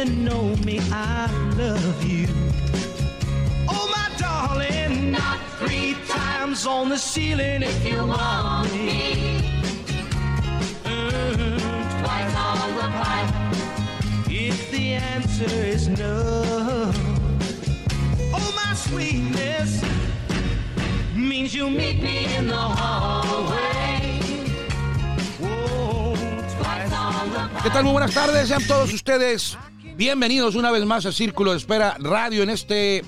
even know me. I love you. Oh, my darling, not three times on the ceiling if you want me. Mm, twice on the pipe if the answer is no. Oh, my sweetness means you meet me in the hallway. ¿Qué tal? Muy buenas tardes, sean todos ustedes bienvenidos una vez más a Círculo de Espera Radio en este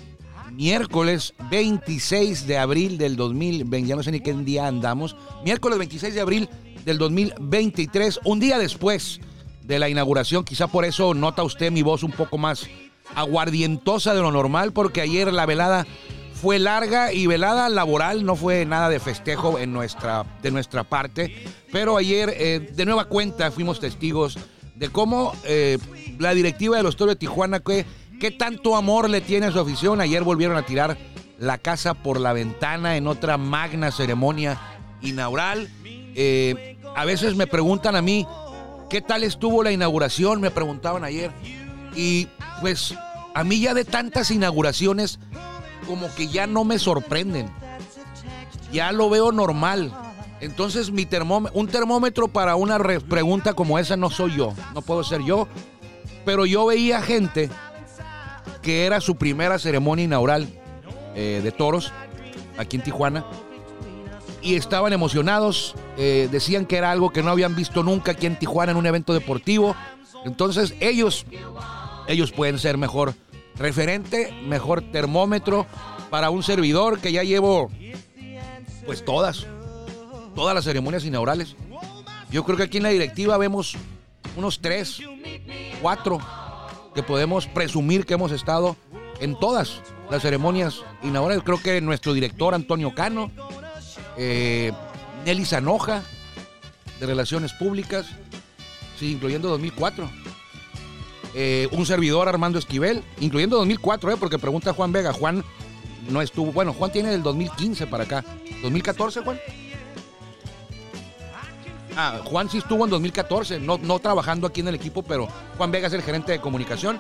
miércoles 26 de abril del 2020, ya no sé ni qué día andamos, miércoles 26 de abril del 2023, un día después de la inauguración, quizá por eso nota usted mi voz un poco más aguardientosa de lo normal, porque ayer la velada fue larga y velada laboral, no fue nada de festejo en nuestra, de nuestra parte, pero ayer eh, de nueva cuenta fuimos testigos de cómo eh, la directiva de los Toros de Tijuana, que, qué tanto amor le tiene a su afición, ayer volvieron a tirar la casa por la ventana en otra magna ceremonia inaugural. Eh, a veces me preguntan a mí, ¿qué tal estuvo la inauguración? Me preguntaban ayer. Y pues a mí ya de tantas inauguraciones, como que ya no me sorprenden. Ya lo veo normal. Entonces mi termómetro, un termómetro para una re- pregunta como esa no soy yo, no puedo ser yo. Pero yo veía gente que era su primera ceremonia inaugural eh, de toros aquí en Tijuana y estaban emocionados, eh, decían que era algo que no habían visto nunca aquí en Tijuana en un evento deportivo. Entonces ellos, ellos pueden ser mejor referente, mejor termómetro para un servidor que ya llevo pues todas, todas las ceremonias inaugurales. Yo creo que aquí en la directiva vemos unos tres, cuatro que podemos presumir que hemos estado en todas las ceremonias inaugurales. Creo que nuestro director Antonio Cano, eh, Nelly Zanoja, de Relaciones Públicas, sí, incluyendo 2004. Eh, un servidor Armando Esquivel, incluyendo 2004, eh, porque pregunta Juan Vega. Juan no estuvo, bueno, Juan tiene del 2015 para acá. ¿2014, Juan? Ah, Juan sí estuvo en 2014, no, no trabajando aquí en el equipo, pero Juan Vega es el gerente de comunicación.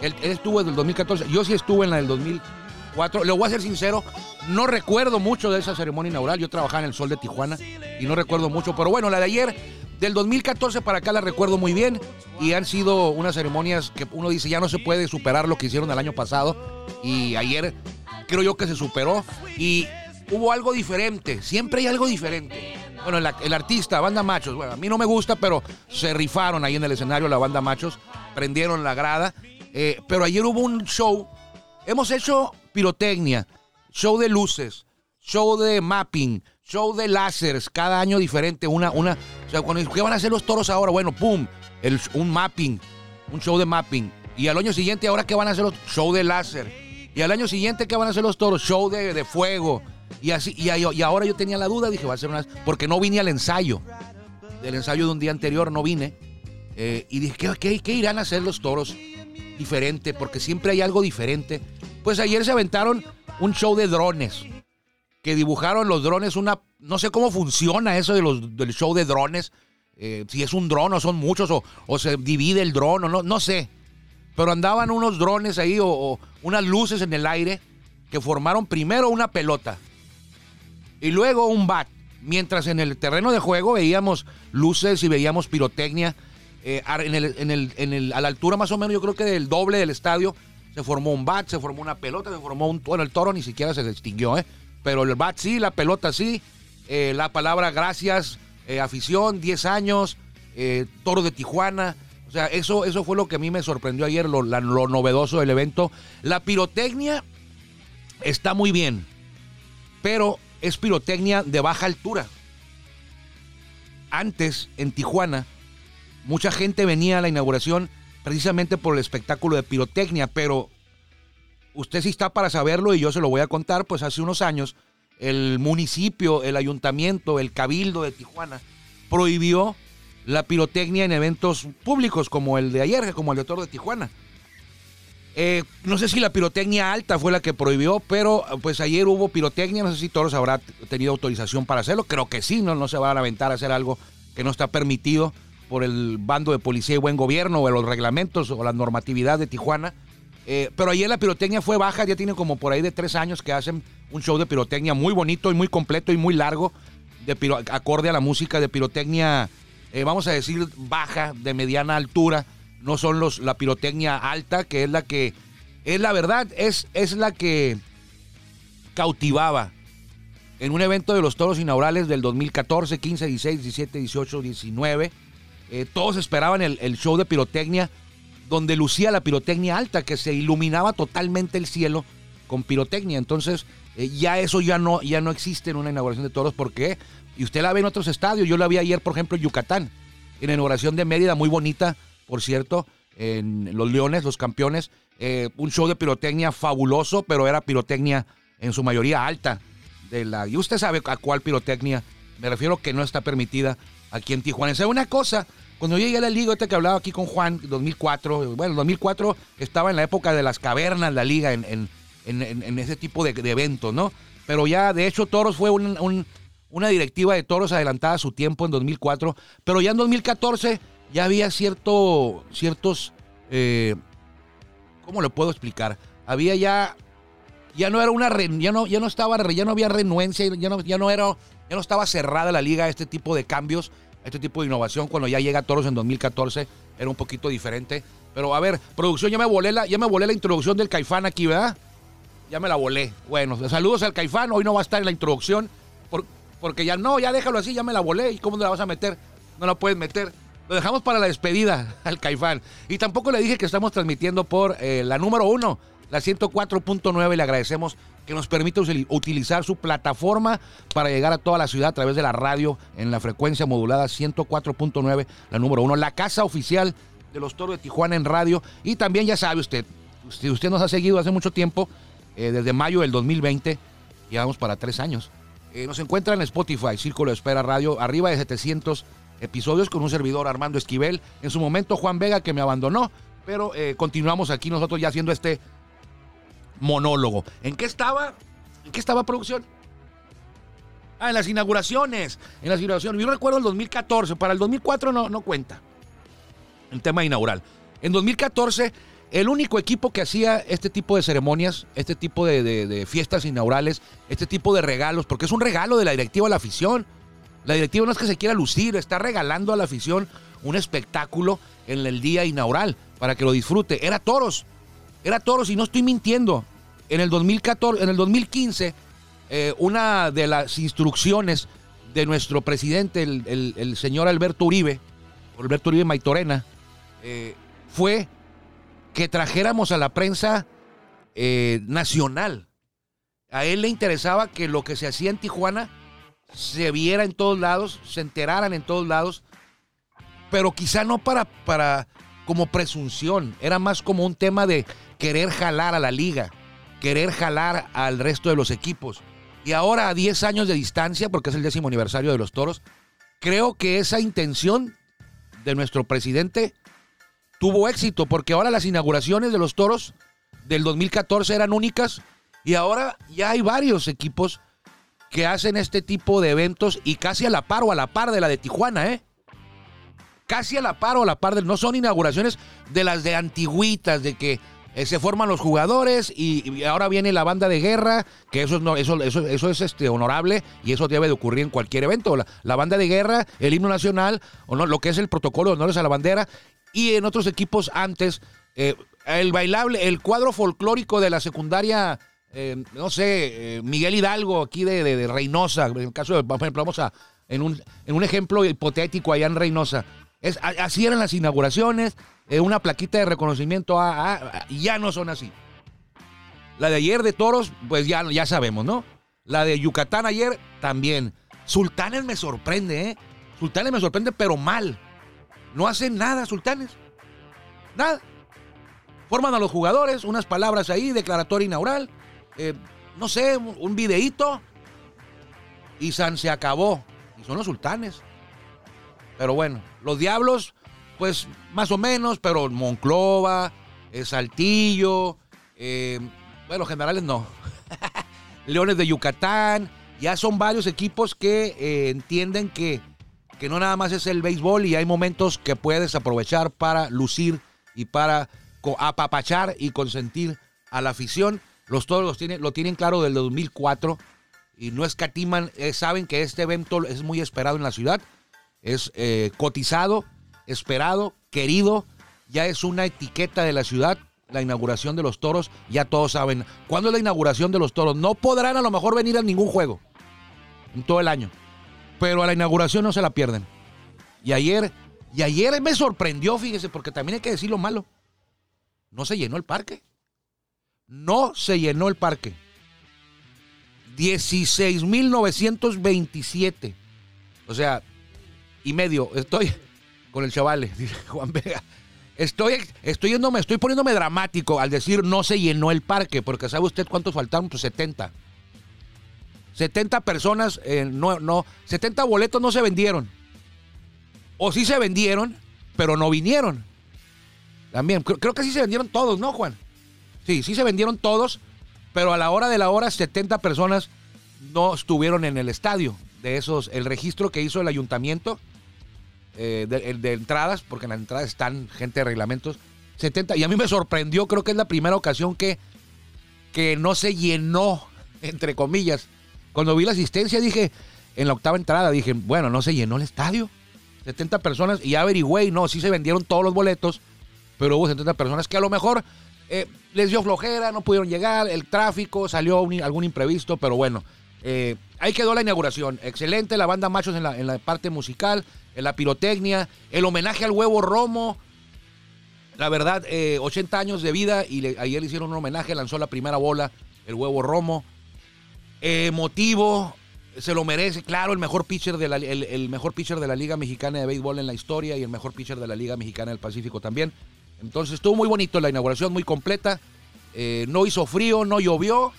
Él, estuvo desde el 2014, yo sí estuve en la del 2004. Le voy a ser sincero, no recuerdo mucho de esa ceremonia inaugural. Yo trabajaba en el Sol de Tijuana y no recuerdo mucho, pero bueno, la de ayer, del 2014 para acá la recuerdo muy bien y han sido unas ceremonias que uno dice ya no se puede superar lo que hicieron el año pasado y ayer creo yo que se superó y hubo algo diferente, siempre hay algo diferente. Bueno, el, artista, Banda Machos, bueno, a mí no me gusta, pero se rifaron ahí en el escenario la Banda Machos, prendieron la grada, eh, pero ayer hubo un show, hemos hecho pirotecnia, show de luces, show de mapping, show de láseres, cada año diferente, una, una, o sea, cuando ¿qué van a hacer los toros ahora? Bueno, pum, el, un mapping, un show de mapping, y al año siguiente, ¿ahora qué van a hacer los show de láser? Y al año siguiente, ¿qué van a hacer los toros? Show de, de fuego. Y así, y, y ahora yo tenía la duda, dije, va a ser una. Porque no vine al ensayo. Del ensayo de un día anterior no vine. Eh, y dije, ¿qué, qué, irán a hacer los toros diferente? Porque siempre hay algo diferente. Pues ayer se aventaron un show de drones. Que dibujaron los drones una. No sé cómo funciona eso de los, del show de drones. eh, si es un dron o son muchos, o, o se divide el dron, o no, no sé. Pero andaban unos drones ahí o unas luces en el aire que formaron primero una pelota y luego un bat. Mientras en el terreno de juego veíamos luces y veíamos pirotecnia. eh, en el, en el- en el- a la altura más o menos, yo creo que del doble del estadio, se formó un bat, se formó una pelota, se formó un. Bueno, el toro ni siquiera se extinguió, ¿eh? Pero el bat sí, la pelota sí. eh, la palabra gracias, eh, afición, 10 años, toro de Tijuana. O sea, eso, eso fue lo que a mí me sorprendió ayer, lo, lo novedoso del evento. La pirotecnia está muy bien, pero es pirotecnia de baja altura. Antes, en Tijuana, mucha gente venía a la inauguración precisamente por el espectáculo de pirotecnia, pero usted sí está para saberlo y yo se lo voy a contar, pues hace unos años el municipio, el ayuntamiento, el cabildo de Tijuana prohibió la pirotecnia en eventos públicos como el de ayer, como el de Toro de Tijuana. Eh, no sé si la pirotecnia alta fue la que prohibió, pero pues ayer hubo pirotecnia, no sé si Toros habrá tenido autorización para hacerlo, creo que sí, no, no se van a aventar a hacer algo que no está permitido por el bando de policía y buen gobierno o los reglamentos o la normatividad de Tijuana. Eh, pero ayer la pirotecnia fue baja, ya tiene como por ahí de tres años que hacen un show de pirotecnia muy bonito y muy completo y muy largo, de acorde a la música de pirotecnia, eh, vamos a decir, baja, de mediana altura. No son los, la pirotecnia alta, que es la que, es la verdad, es, es la que cautivaba en un evento de los toros inaugurales del 2014, 15, 16, 17, 18, 19. todos esperaban el, el show de pirotecnia donde lucía la pirotecnia alta, que se iluminaba totalmente el cielo con pirotecnia. Entonces, eh, ya eso ya no, ya no existe en una inauguración de toros. ¿Por qué? Y usted la ve en otros estadios. Yo la vi ayer, por ejemplo, en Yucatán, en la inauguración de Mérida, muy bonita, por cierto, en Los Leones, los campeones. Eh, un show de pirotecnia fabuloso, pero era pirotecnia en su mayoría alta. De la, y usted sabe a cuál pirotecnia me refiero que no está permitida aquí en Tijuana. es una cosa, cuando yo llegué a la liga, este que hablaba aquí con Juan, 2004, bueno, 2004 estaba en la época de las cavernas, la liga, en, ese tipo de, eventos, ¿no? Pero ya, de hecho, Toros fue una directiva de Toros adelantada a su tiempo en 2004, pero ya en 2014 ya había cierto, ciertos, eh, ¿cómo lo puedo explicar? Había ya, ya no era una, ya no, ya no estaba, ya no había renuencia, ya no, ya no era, ya no estaba cerrada la liga a este tipo de cambios este tipo de innovación cuando ya llega a Toros en 2014 era un poquito diferente. Pero a ver, producción, ya me volé la, ya me volé la introducción del Caifán aquí, ¿verdad? Ya me la volé. Bueno, saludos al Caifán, hoy no va a estar en la introducción porque ya no, ya déjalo así, ya me la volé. ¿Y cómo la vas a meter? No la puedes meter. Lo dejamos para la despedida al Caifán. Y tampoco le dije que estamos transmitiendo por eh, la número uno, la 104.9. Le agradecemos que nos permite utilizar su plataforma para llegar a toda la ciudad a través de la radio en la frecuencia modulada 104.9, la número uno, la casa oficial de los Toros de Tijuana en radio. Y también ya sabe usted, si usted nos ha seguido hace mucho tiempo, eh, desde mayo del 2020, llevamos para tres años. Eh, nos encuentra en Spotify, Círculo de Espera Radio, arriba de 700 episodios con un servidor Armando Esquivel. En su momento Juan Vega que me abandonó, pero eh, continuamos aquí nosotros ya haciendo este monólogo. ¿En qué estaba? ¿En qué estaba producción? Ah, en las inauguraciones. En las inauguraciones. Yo recuerdo el 2014. Para el 2004 no, no cuenta. El tema inaugural. En 2014, el único equipo que hacía este tipo de ceremonias, este tipo de, fiestas inaugurales, este tipo de regalos, porque es un regalo de la directiva a la afición. La directiva no es que se quiera lucir, está regalando a la afición un espectáculo en el día inaugural para que lo disfrute. Era toros. Era toros y no estoy mintiendo. En el 2014, en el 2015, eh, una de las instrucciones de nuestro presidente, el, señor Alberto Uribe, Alberto Uribe Maitorena, eh, fue que trajéramos a la prensa eh, nacional. A él le interesaba que lo que se hacía en Tijuana se viera en todos lados, se enteraran en todos lados, pero quizá no para, para como presunción, era más como un tema de querer jalar a la liga, querer jalar al resto de los equipos. Y ahora a 10 años de distancia, porque es el décimo aniversario de los Toros, creo que esa intención de nuestro presidente tuvo éxito, porque ahora las inauguraciones de los Toros del 2014 eran únicas y ahora ya hay varios equipos que hacen este tipo de eventos y casi a la par o a la par de la de Tijuana, ¿eh? Casi a la par o a la par de... No son inauguraciones de las de antiguitas, de que eh, se forman los jugadores y, ahora viene la banda de guerra, que eso, no, eso, eso, eso es este, honorable y eso debe de ocurrir en cualquier evento. La, banda de guerra, el himno nacional, o no, lo que es el protocolo de honores a la bandera, y en otros equipos antes, eh, el bailable, el cuadro folclórico de la secundaria, eh, no sé, Miguel Hidalgo, aquí de, de, Reynosa, en el caso de, por ejemplo, vamos a, en un, en un ejemplo hipotético allá en Reynosa. Es, así eran las inauguraciones, eh, una plaquita de reconocimiento a, ya no son así. La de ayer de Toros, pues ya, ya sabemos, ¿no? La de Yucatán ayer también. Sultanes me sorprende, ¿eh? Sultanes me sorprende, pero mal. No hacen nada, Sultanes. nada. Forman a los jugadores, unas palabras ahí, declaratoria inaugural, eh, no sé, un, un videíto y San se acabó. Y son los sultanes. Pero bueno, los diablos, pues más o menos, pero Monclova, eh, Saltillo, eh, bueno, generales no. Leones de Yucatán, ya son varios equipos que entienden que, que no nada más es el béisbol y hay momentos que puedes aprovechar para lucir y para apapachar y consentir a la afición. Los todos los tienen, lo tienen claro del 2004 y no escatiman, eh, saben que este evento es muy esperado en la ciudad, es eh, cotizado, esperado, querido, ya es una etiqueta de la ciudad. La inauguración de los toros, ya todos saben. ¿Cuándo es la inauguración de los toros? No podrán a lo mejor venir a ningún juego en todo el año, pero a la inauguración no se la pierden. Y ayer, y ayer me sorprendió, fíjese, porque también hay que decir lo malo. No se llenó el parque. No se llenó el parque. 16.927. O sea, y medio. Estoy con el chavale, dice Juan Vega. Estoy, estoy, yéndome, estoy poniéndome dramático al decir no se llenó el parque, porque ¿sabe usted cuántos faltaron? Pues 70. 70 personas, eh, no, no, 70 boletos no se vendieron. O sí se vendieron, pero no vinieron. También, creo, creo que sí se vendieron todos, ¿no, Juan? Sí, sí se vendieron todos, pero a la hora de la hora 70 personas no estuvieron en el estadio. De esos, el registro que hizo el ayuntamiento eh, de, entradas, porque en las entradas están gente de reglamentos, 70. Y a mí me sorprendió, creo que es la primera ocasión que, que no se llenó, entre comillas. Cuando vi la asistencia dije, en la octava entrada, dije, bueno, no se llenó el estadio. 70 personas y ya averigüé y no, sí se vendieron todos los boletos, pero hubo 70 personas que a lo mejor eh, les dio flojera, no pudieron llegar, el tráfico, salió algún imprevisto, pero bueno, eh, ahí quedó la inauguración. Excelente, la banda Machos en la, parte musical, en la pirotecnia, el homenaje al huevo Romo. La verdad, eh, 80 años de vida y ayer le hicieron un homenaje, lanzó la primera bola, el huevo Romo. Emotivo, se lo merece, claro, el mejor pitcher de la, el mejor pitcher de la Liga Mexicana de Béisbol en la historia y el mejor pitcher de la Liga Mexicana del Pacífico también. Entonces estuvo muy bonito la inauguración, muy completa. Eh, no hizo frío, no llovió.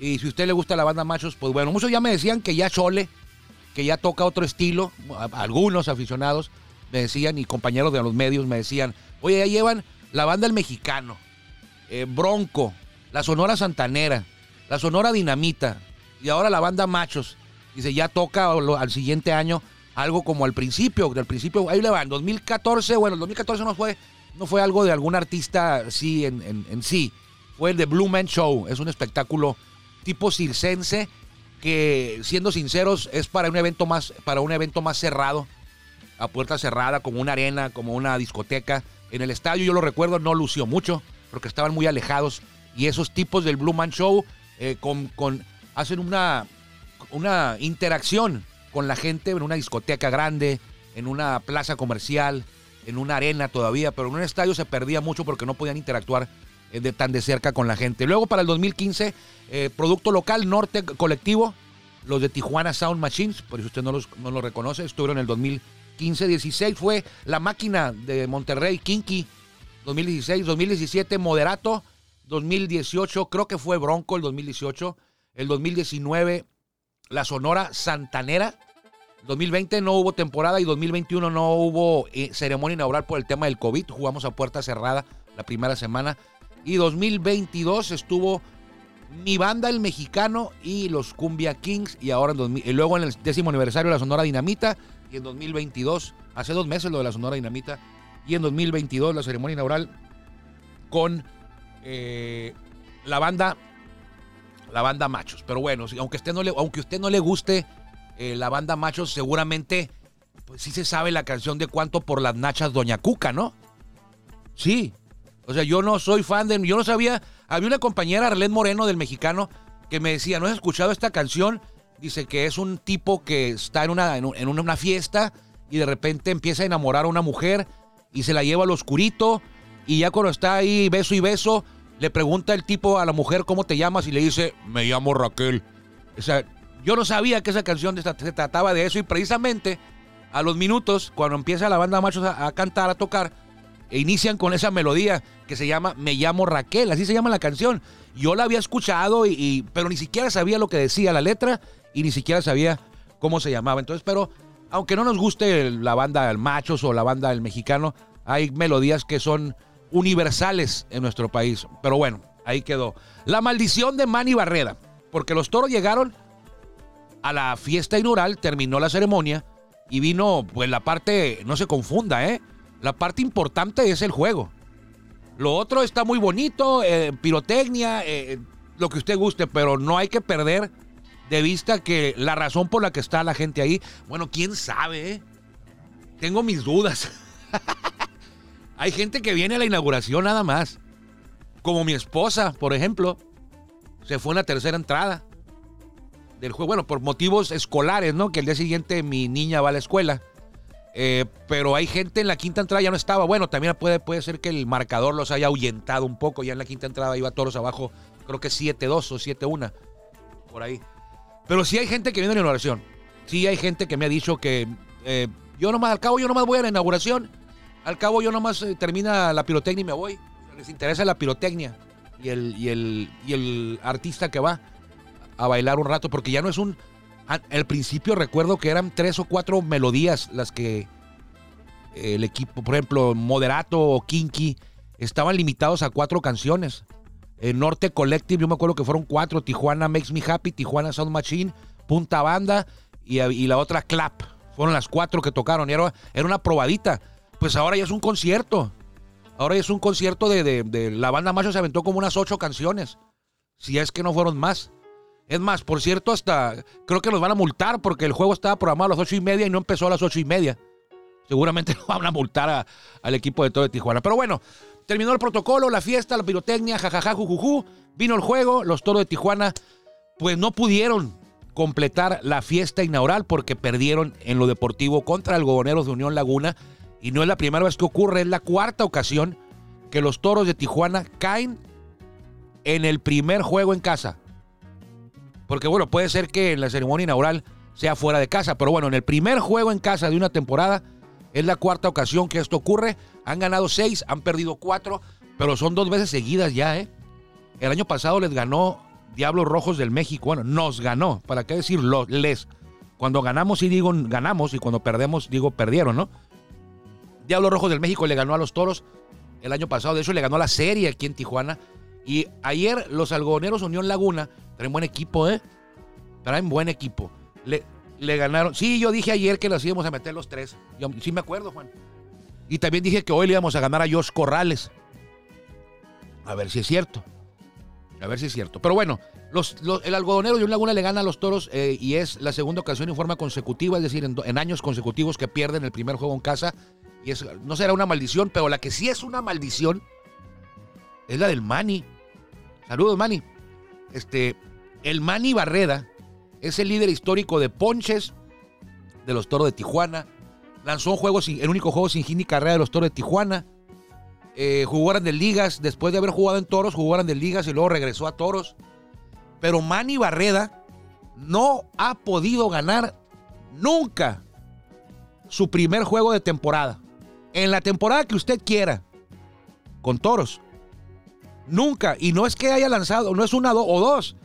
Y si usted le gusta la banda Machos, pues bueno, muchos ya me decían que ya Chole, que ya toca otro estilo. Algunos aficionados me decían y compañeros de los medios me decían, oye, ya llevan la banda El Mexicano, eh, Bronco, la Sonora Santanera, la Sonora Dinamita y ahora la banda Machos. Dice, ya toca al siguiente año algo como al principio, del principio, ahí le van, 2014, bueno, el 2014 no fue, no fue algo de algún artista sí en, sí, fue el de Blue Man Show, es un espectáculo tipo circense que siendo sinceros es para un evento más, para un evento más cerrado, a puerta cerrada, como una arena, como una discoteca. En el estadio, yo lo recuerdo, no lució mucho, porque estaban muy alejados. Y esos tipos del Blue Man Show eh, con, con- hacen una, una interacción con la gente en una discoteca grande, en una plaza comercial, en una arena todavía, pero en un estadio se perdía mucho porque no podían interactuar eh, tan de cerca con la gente. Luego para el 2015, eh, producto local, Norte Colectivo, los de Tijuana Sound Machines, por si usted no los, no los reconoce, estuvieron en el 2015, 16 fue La Máquina de Monterrey, Kinky, 2016, 2017 Moderato, 2018 creo que fue Bronco el 2018, el 2019 La Sonora Santanera, 2020 no hubo temporada y 2021 no hubo eh, ceremonia inaugural por el tema del COVID, jugamos a puerta cerrada la primera semana. Y 2022 estuvo mi banda el mexicano y los Cumbia Kings. Y ahora en 2000 y luego en el décimo aniversario de la Sonora Dinamita. Y en 2022 hace dos meses lo de la Sonora Dinamita. Y en 2022 la ceremonia inaugural con eh, la banda la banda Machos. Pero bueno aunque usted no le aunque usted no le guste eh, la banda Machos seguramente pues sí se sabe la canción de cuánto por las nachas Doña Cuca no sí o sea, yo no soy fan de. Yo no sabía. Había una compañera, Arlette Moreno, del mexicano, que me decía: ¿No has escuchado esta canción? Dice que es un tipo que está en una, en en una fiesta y de repente empieza a enamorar a una mujer y se la lleva al oscurito. Y ya cuando está ahí beso y beso, le pregunta el tipo a la mujer cómo te llamas y le dice: Me llamo Raquel. O sea, yo no sabía que esa canción se trataba de eso y precisamente a los minutos, cuando empieza la banda Machos a, cantar, a tocar, e inician con esa melodía que se llama Me llamo Raquel, así se llama la canción. Yo la había escuchado, y, pero ni siquiera sabía lo que decía la letra y ni siquiera sabía cómo se llamaba. Entonces, pero aunque no nos guste la banda del Machos o la banda del Mexicano, hay melodías que son universales en nuestro país. Pero bueno, ahí quedó. La maldición de Manny Barreda, porque los toros llegaron a la fiesta inaugural, terminó la ceremonia y vino, pues la parte, no se confunda, ¿eh? La parte importante es el juego. Lo otro está muy bonito, eh, pirotecnia, eh, lo que usted guste, pero no hay que perder de vista que la razón por la que está la gente ahí, bueno, quién sabe, eh? Tengo mis dudas. hay gente que viene a la inauguración nada más. Como mi esposa, por ejemplo, se fue en la tercera entrada del juego. Bueno, por motivos escolares, ¿no? Que el día siguiente mi niña va a la escuela. Eh, pero hay gente en la quinta entrada ya no estaba. Bueno, también puede, puede ser que el marcador los haya ahuyentado un poco. Ya en la quinta entrada iba todos abajo, creo que 7-2 o 7-1. Por ahí. Pero sí hay gente que viene a la inauguración. Sí hay gente que me ha dicho que eh, yo nomás, al cabo yo nomás voy a la inauguración. Al cabo yo nomás eh, termina la pirotecnia y me voy. Les interesa la pirotecnia y el, y el, y el artista que va a bailar un rato. Porque ya no es un al principio recuerdo que eran tres o cuatro melodías las que el equipo, por ejemplo, Moderato o Kinky, estaban limitados a cuatro canciones. El Norte Collective, yo me acuerdo que fueron cuatro: Tijuana Makes Me Happy, Tijuana Sound Machine, Punta Banda y, la otra Clap. Fueron las cuatro que tocaron y era, una probadita. Pues ahora ya es un concierto. Ahora es un concierto de, de la banda Macho se aventó como unas ocho canciones. Si es que no fueron más. Es más, por cierto, hasta creo que nos van a multar porque el juego estaba programado a las ocho y media y no empezó a las ocho y media. Seguramente nos van a multar al equipo de todo de Tijuana. Pero bueno, terminó el protocolo, la fiesta, la pirotecnia, jajaja, jujuju. Vino el juego, los toros de Tijuana, pues no pudieron completar la fiesta inaugural porque perdieron en lo deportivo contra Algodoneros de Unión Laguna. Y no es la primera vez que ocurre, es la cuarta ocasión que los toros de Tijuana caen en el primer juego en casa. Porque bueno, puede ser que en la ceremonia inaugural sea fuera de casa, pero bueno, en el primer juego en casa de una temporada es la cuarta ocasión que esto ocurre. Han ganado seis, han perdido cuatro, pero son dos veces seguidas ya, ¿eh? El año pasado les ganó Diablos Rojos del México. Bueno, nos ganó, ¿para qué decir les? Cuando ganamos y digo ganamos y cuando perdemos digo perdieron, ¿no? Diablos Rojos del México le ganó a los Toros el año pasado, de hecho le ganó la serie aquí en Tijuana. Y ayer los algodoneros Unión Laguna Traen buen equipo, ¿eh? Traen buen equipo. Le, ganaron. Sí, yo dije ayer que los íbamos a meter los tres. Sí me acuerdo, Juan. Y también dije que hoy le íbamos a ganar a Josh Corrales. A ver si es cierto. A ver si es cierto. Pero bueno, el algodonero de un Laguna le gana a los toros eh, y es la segunda ocasión en forma consecutiva, es decir, en, años consecutivos que pierden el primer juego en casa. Y es, no será una maldición, pero la que sí es una maldición es la del Mani. Saludos, Mani. Este, el Manny Barreda es el líder histórico de ponches de los Toros de Tijuana. Lanzó un juego el único juego sin hit carrera de los Toros de Tijuana. Eh, jugó grandes ligas. Después de haber jugado en Toros, jugó grandes ligas y luego regresó a Toros. Pero Manny Barreda no ha podido ganar nunca su primer juego de temporada. En la temporada que usted quiera, con Toros. Nunca. Y no es que haya lanzado, no es una o dos.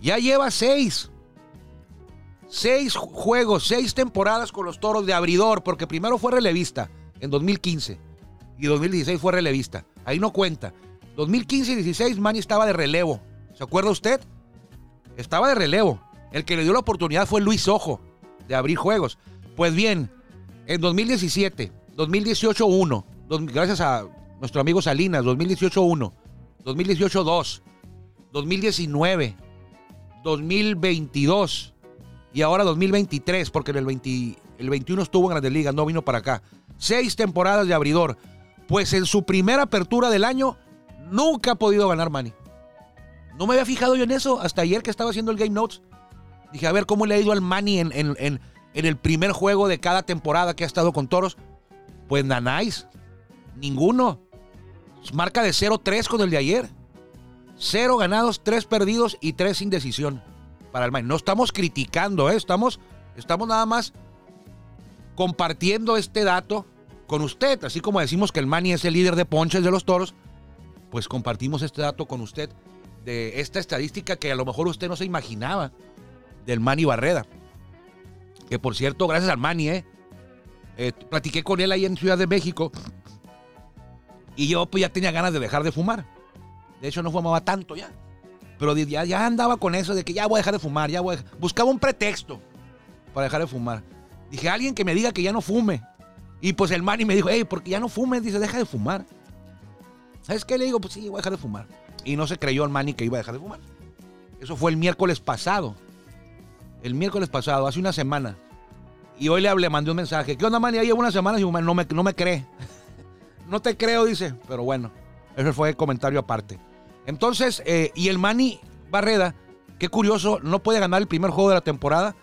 Ya lleva seis. Seis juegos, seis temporadas con los toros de abridor, porque primero fue relevista en 2015 y 2016 fue relevista. Ahí no cuenta. 2015 y 16 Manny estaba de relevo. ¿Se acuerda usted? Estaba de relevo. El que le dio la oportunidad fue Luis Ojo de abrir juegos. Pues bien, en 2017, 2018-1, gracias a nuestro amigo Salinas, 2018-1, 2018-2, 2019, 2022 y ahora 2023, porque en el, 20, el 21 estuvo en Grandes Ligas, no vino para acá. Seis temporadas de abridor. Pues en su primera apertura del año nunca ha podido ganar Manny. No me había fijado yo en eso hasta ayer que estaba haciendo el Game Notes. Dije, a ver cómo le ha ido al Manny en, en, en, el primer juego de cada temporada que ha estado con Toros. Pues nanáis, ninguno. Marca de 0-3 con el de ayer. Cero ganados, tres perdidos y tres sin decisión para el Maine. No estamos criticando, ¿eh? estamos, estamos nada más compartiendo este dato con usted, así como decimos que el Manny es el líder de ponches de los toros, pues compartimos este dato con usted de esta estadística que a lo mejor usted no se imaginaba del Manny Barreda. Que por cierto, gracias al Manny, ¿eh? Eh, platiqué con él ahí en Ciudad de México y yo pues ya tenía ganas de dejar de fumar. De hecho no fumaba tanto ya. Pero ya, ya andaba con eso de que ya voy a dejar de fumar, ya voy a... Buscaba un pretexto para dejar de fumar. Dije, alguien que me diga que ya no fume. Y pues el Manny me dijo, hey, porque ya no fumes, dice, deja de fumar. ¿Sabes qué? Le digo, pues sí, voy a dejar de fumar. Y no se creyó el Manny que iba a dejar de fumar. Eso fue el miércoles pasado. El miércoles pasado, hace una semana. Y hoy le hablé, mandé un mensaje. ¿Qué onda, Manny? Ya llevo una semana y no me, no me cree. No te creo, dice. Pero bueno, ese fue el comentario aparte. Entonces, eh, y el Manny Barreda, qué curioso, no puede ganar el primer juego de la temporada,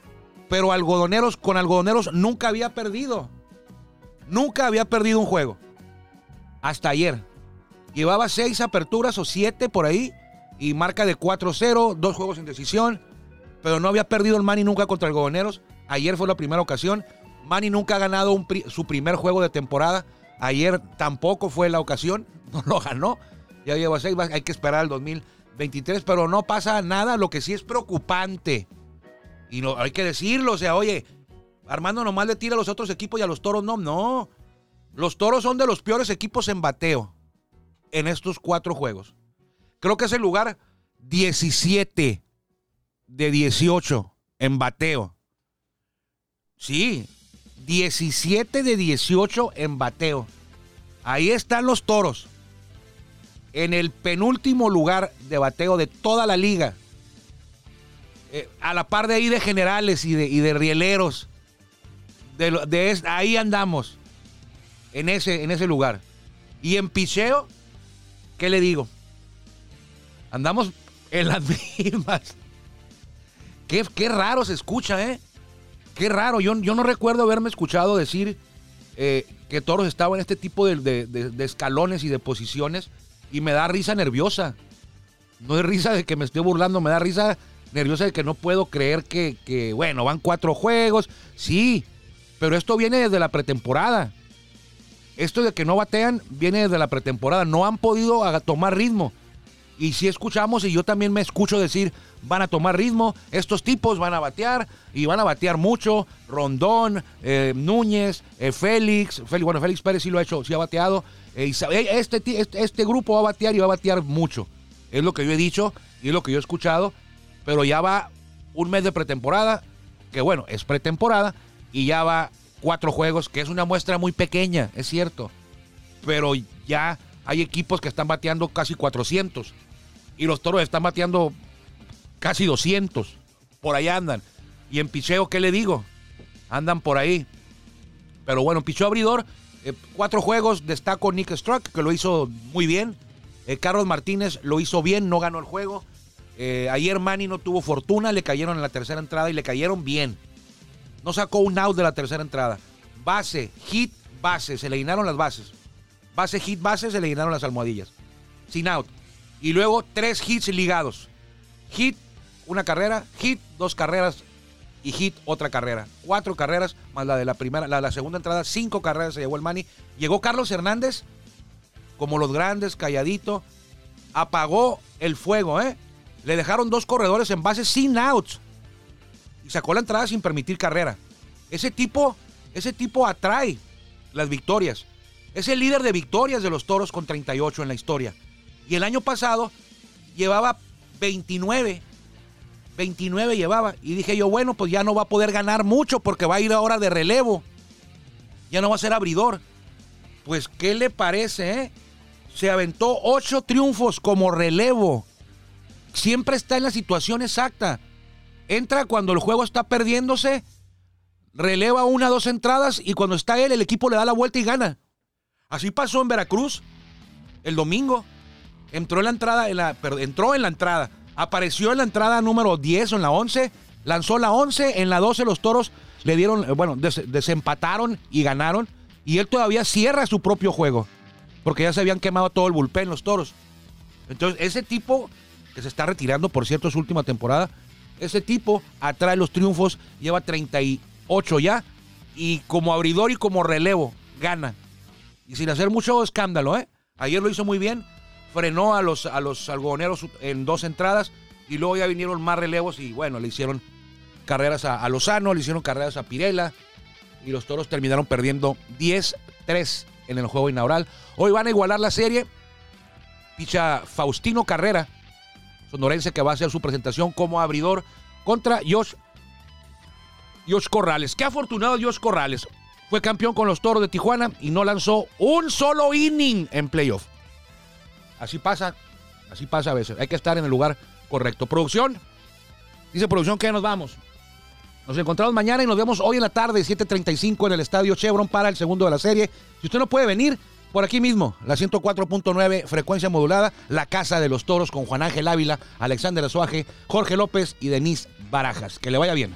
pero algodoneros con algodoneros nunca había perdido. Nunca había perdido un juego. Hasta ayer. Llevaba seis aperturas o siete por ahí y marca de 4-0, dos juegos en decisión, pero no había perdido el Manny nunca contra algodoneros. Ayer fue la primera ocasión. Manny nunca ha ganado su primer juego de temporada. Ayer tampoco fue la ocasión, no lo ganó. Ya lleva seis, hay que esperar al 2023, pero no pasa nada. Lo que sí es preocupante, y no, hay que decirlo, o sea, oye, Armando nomás le tira a los otros equipos y a los toros no, no. Los toros son de los peores equipos en bateo en estos cuatro juegos. Creo que es el lugar 17 de 18 en bateo. Sí, 17 de 18 en bateo. Ahí están los toros. En el penúltimo lugar de bateo de toda la liga. Eh, a la par de ahí de generales y de, y de rieleros. De, ahí andamos. En ese, en ese lugar. Y en picheo, ¿qué le digo? Andamos en las mismas. Qué, qué raro se escucha, ¿eh? Qué raro, yo, yo no recuerdo haberme escuchado decir eh, que Toros estaba en este tipo de, escalones y de posiciones y me da risa nerviosa. No es risa de que me estoy burlando, me da risa nerviosa de que no puedo creer que, que, bueno, van cuatro juegos, sí, pero esto viene desde la pretemporada. Esto de que no batean viene desde la pretemporada, no han podido tomar ritmo. Y si escuchamos, y yo también me escucho decir, van a tomar ritmo, estos tipos van a batear y van a batear mucho. Rondón, eh, Núñez, eh, Félix, bueno, Félix Pérez sí lo ha hecho, sí ha bateado. Eh, este, este, este, grupo va a batear y va a batear mucho. Es lo que yo he dicho y es lo que yo he escuchado, pero ya va un mes de pretemporada, que bueno, es pretemporada, y ya va cuatro juegos, que es una muestra muy pequeña, es cierto, pero ya hay equipos que están bateando casi 400 y los toros están bateando casi 200. Por ahí andan. Y en picheo, ¿qué le digo? Andan por ahí. Pero bueno, picheo abridor, eh, cuatro juegos, destaco Nick Struck, que lo hizo muy bien. Eh, Carlos Martínez lo hizo bien, no ganó el juego. Eh, ayer Manny no tuvo fortuna, le cayeron en la tercera entrada y le cayeron bien. No sacó un out de la tercera entrada. Base, hit, base, se le llenaron las bases. Base, hit, base, se le llenaron las almohadillas. Sin out. Y luego tres hits ligados. Hit, una carrera, hit, dos carreras y hit, otra carrera. Cuatro carreras más la de la primera, la de la segunda entrada, cinco carreras se llevó el Manny. Llegó Carlos Hernández, como los grandes, calladito. Apagó el fuego, ¿eh? Le dejaron dos corredores en base sin outs. Y sacó la entrada sin permitir carrera. Ese tipo, ese tipo atrae las victorias. Es el líder de victorias de los toros con 38 en la historia. Y el año pasado llevaba 29. 29 llevaba. Y dije yo, bueno, pues ya no va a poder ganar mucho porque va a ir ahora de relevo. Ya no va a ser abridor. Pues, ¿qué le parece? Eh? Se aventó ocho triunfos como relevo. Siempre está en la situación exacta. Entra cuando el juego está perdiéndose, releva una, dos entradas y cuando está él, el equipo le da la vuelta y gana. Así pasó en Veracruz el domingo. Entró en la entrada, entró en la entrada. Apareció en la entrada número 10 o en la 11. Lanzó la 11. En la 12 los toros le dieron, eh, bueno, desempataron y ganaron. Y él todavía cierra su propio juego. Porque ya se habían quemado todo el bullpen los toros. Entonces, ese tipo que se está retirando, por cierto, su última temporada. Ese tipo atrae los triunfos, lleva 38 ya. Y como abridor y como relevo, gana. Y sin hacer mucho escándalo, ¿eh? Ayer lo hizo muy bien, frenó a los, a los algodoneros en dos entradas y luego ya vinieron más relevos y bueno, le hicieron carreras a, Lozano, le hicieron carreras a Pirela y los toros terminaron perdiendo 10-3 en el juego inaugural. Hoy van a igualar la serie. Picha Faustino Carrera, sonorense que va a hacer su presentación como abridor contra Josh, Josh Corrales. Qué afortunado Josh Corrales. Fue campeón con los toros de Tijuana y no lanzó un solo inning en playoff. Así pasa, así pasa a veces. Hay que estar en el lugar correcto. Producción, dice producción que ya nos vamos. Nos encontramos mañana y nos vemos hoy en la tarde, 7:35 en el Estadio Chevron para el segundo de la serie. Si usted no puede venir, por aquí mismo, la 104.9, frecuencia modulada, la Casa de los Toros con Juan Ángel Ávila, Alexander Azuaje, Jorge López y Denise Barajas. Que le vaya bien.